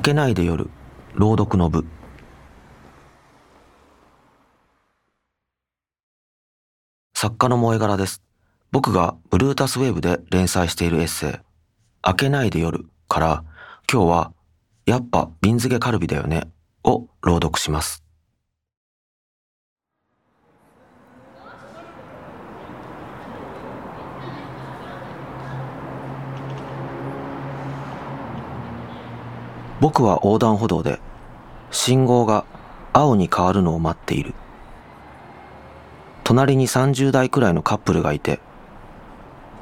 明けないで夜。朗読の部。作家の萌え柄です。僕がブルータスウェーブで連載しているエッセイ。明けないで夜。から今日はやっぱ瓶漬けカルビだよね。を朗読します。僕は横断歩道で信号が青に変わるのを待っている。隣に30代くらいのカップルがいて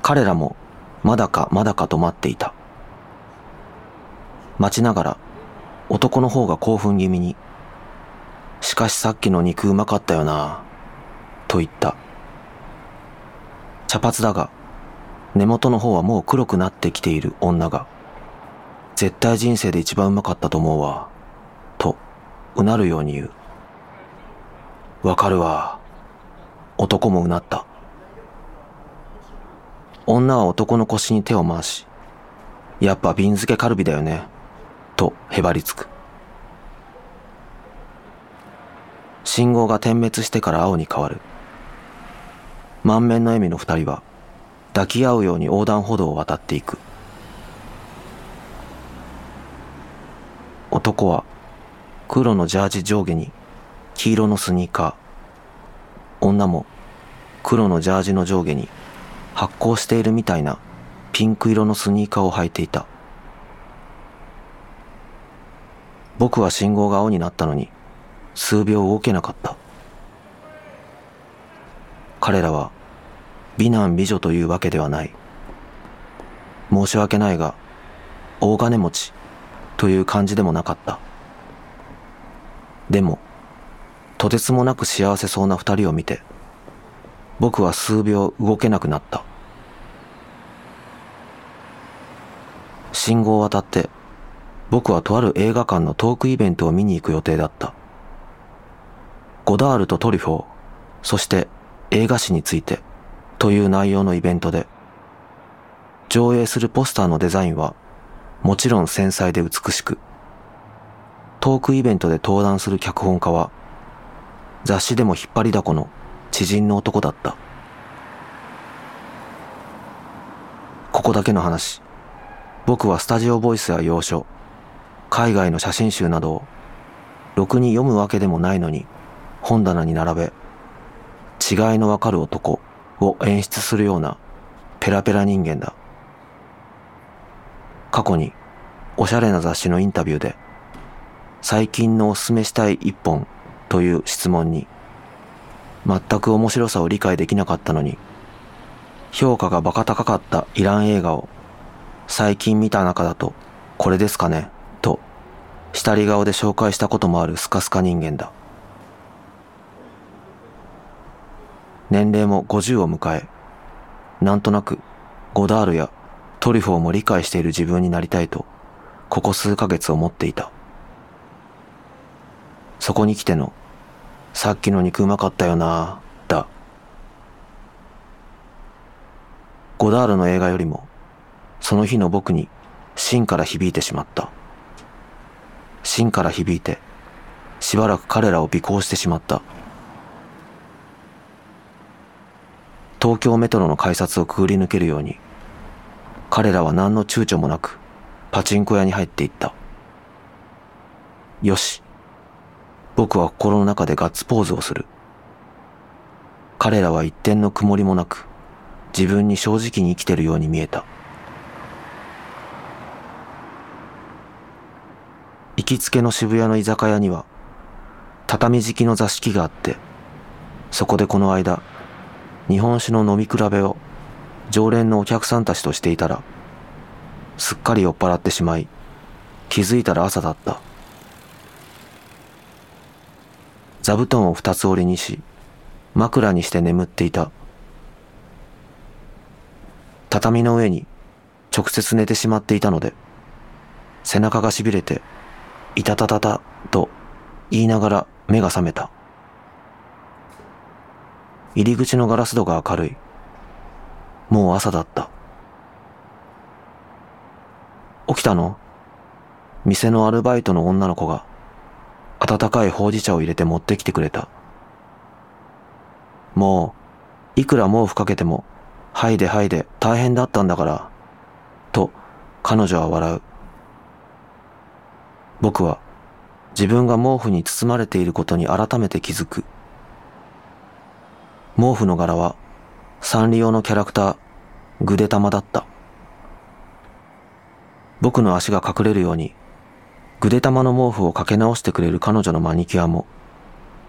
彼らもまだかまだかと待っていた。待ちながら男の方が興奮気味に「しかしさっきの肉うまかったよな」と言った。茶髪だが根元の方はもう黒くなってきている女が「絶対人生で一番うまかったと思うわ。と、うなるように言う。わかるわ。男もうなった。女は男の腰に手を回し、やっぱ瓶漬けカルビだよね。とへばりつく。信号が点滅してから青に変わる。満面の笑みの二人は抱き合うように横断歩道を渡っていく。男は黒のジャージ上下に黄色のスニーカー。女も黒のジャージの上下に発光しているみたいなピンク色のスニーカーを履いていた。僕は信号が青になったのに数秒動けなかった。彼らは美男美女というわけではない。申し訳ないが大金持ち。という感じでもなかった。でも、とてつもなく幸せそうな二人を見て、僕は数秒動けなくなった。信号を渡って、僕はとある映画館のトークイベントを見に行く予定だった。ゴダールとトリフォー、そして映画史についてという内容のイベントで、上映するポスターのデザインはもちろん繊細で美しく、トークイベントで登壇する脚本家は、雑誌でも引っ張りだこの知人の男だった。ここだけの話。僕はスタジオボイスや要所、海外の写真集などを、ろくに読むわけでもないのに、本棚に並べ、違いのわかる男を演出するようなペラペラ人間だ。過去におしゃれな雑誌のインタビューで最近のおすすめしたい一本という質問に全く面白さを理解できなかったのに評価がバカ高かったイラン映画を最近見た中だとこれですかねと下り顔で紹介したこともあるスカスカ人間だ。年齢も50を迎えなんとなくゴダールやトリュフォーも理解している自分になりたいと、ここ数ヶ月思っていた。そこに来ての、さっきの肉うまかったよなだ。ゴダールの映画よりも、その日の僕に芯から響いてしまった。芯から響いて、しばらく彼らを尾行してしまった。東京メトロの改札をくぐり抜けるように、彼らは何の躊躇もなくパチンコ屋に入っていった。よし。僕は心の中でガッツポーズをする。彼らは一点の曇りもなく自分に正直に生きてるように見えた。行きつけの渋谷の居酒屋には畳敷きの座敷があってそこでこの間日本酒の飲み比べを常連のお客さんたちとしていたら、すっかり酔っ払ってしまい、気づいたら朝だった。座布団を二つ折りにし、枕にして眠っていた。畳の上に直接寝てしまっていたので、背中が痺れて、いたたたたと言いながら目が覚めた。入り口のガラス戸が明るい。もう朝だった。起きたの？店のアルバイトの女の子が温かいほうじ茶を入れて持ってきてくれた。もう、いくら毛布かけても、はいではいで大変だったんだから、と彼女は笑う。僕は自分が毛布に包まれていることに改めて気づく。毛布の柄はサンリオのキャラクター、ぐでたまだった。僕の足が隠れるように、ぐでたまの毛布をかけ直してくれる彼女のマニキュアも、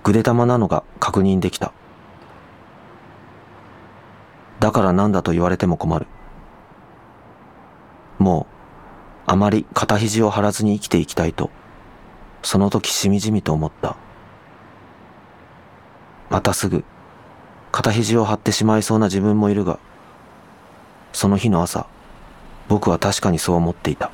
ぐでたまなのが確認できた。だからなんだと言われても困る。もう、あまり肩肘を張らずに生きていきたいと、その時しみじみと思った。またすぐ、肩肘を張ってしまいそうな自分もいるが、その日の朝、僕は確かにそう思っていた。